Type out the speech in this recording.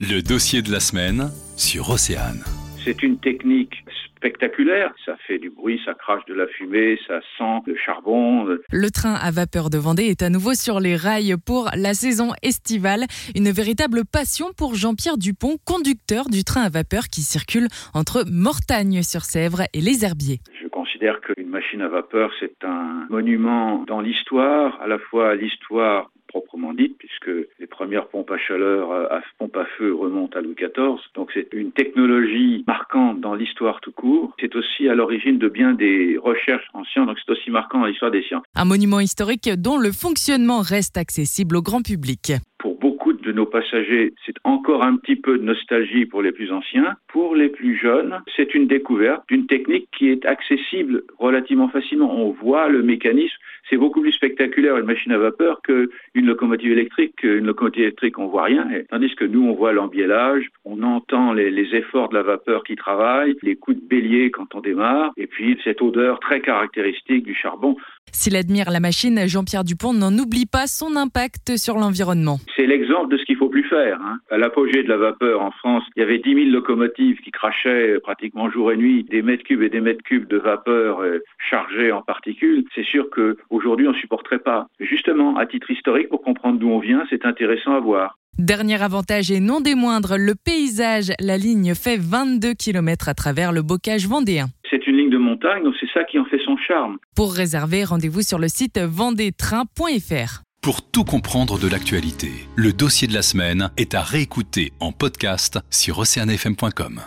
Le dossier de la semaine sur Océane. C'est une technique spectaculaire. Ça fait du bruit, ça crache de la fumée, ça sent le charbon. Le train à vapeur de Vendée est à nouveau sur les rails pour la saison estivale. Une véritable passion pour Jean-Pierre Dupont, conducteur du train à vapeur qui circule entre Mortagne-sur-Sèvre et les Herbiers. Je considère qu'une machine à vapeur, c'est un monument dans l'histoire, à la fois l'histoire proprement dite, puisque les premières pompes à chaleur, à pompe à feu remontent à Louis XIV. Donc c'est une technologie marquante dans l'histoire tout court. C'est aussi à l'origine de bien des recherches en sciences, donc c'est aussi marquant dans l'histoire des sciences. Un monument historique dont le fonctionnement reste accessible au grand public Pour de nos passagers, c'est encore un petit peu de nostalgie pour les plus anciens. Pour les plus jeunes, c'est une découverte d'une technique qui est accessible relativement facilement. On voit le mécanisme. C'est beaucoup plus spectaculaire une machine à vapeur qu'une locomotive électrique. Une locomotive électrique, on voit rien, tandis que nous, on voit l'embiellage, on entend les, les, efforts de la vapeur qui travaille, les coups de bélier quand on démarre, et puis cette odeur très caractéristique du charbon. S'il admire la machine, Jean-Pierre Dupont n'en oublie pas son impact sur l'environnement. C'est l'exemple de ce qu'il faut plus faire. Hein. À l'apogée de la vapeur en France, il y avait 10 000 locomotives qui crachaient pratiquement jour et nuit des mètres cubes et des mètres cubes de vapeur euh, chargés en particules. C'est sûr qu'aujourd'hui, on ne supporterait pas. Justement, à titre historique, pour comprendre d'où on vient, c'est intéressant à voir. Dernier avantage et non des moindres, le paysage. La ligne fait 22 km à travers le bocage vendéen. C'est une ligne de montagne, donc c'est ça qui en fait son charme. Pour réserver, rendez-vous sur le site vendétrain.fr. Pour tout comprendre de l'actualité, le dossier de la semaine est à réécouter en podcast sur oceanfm.com.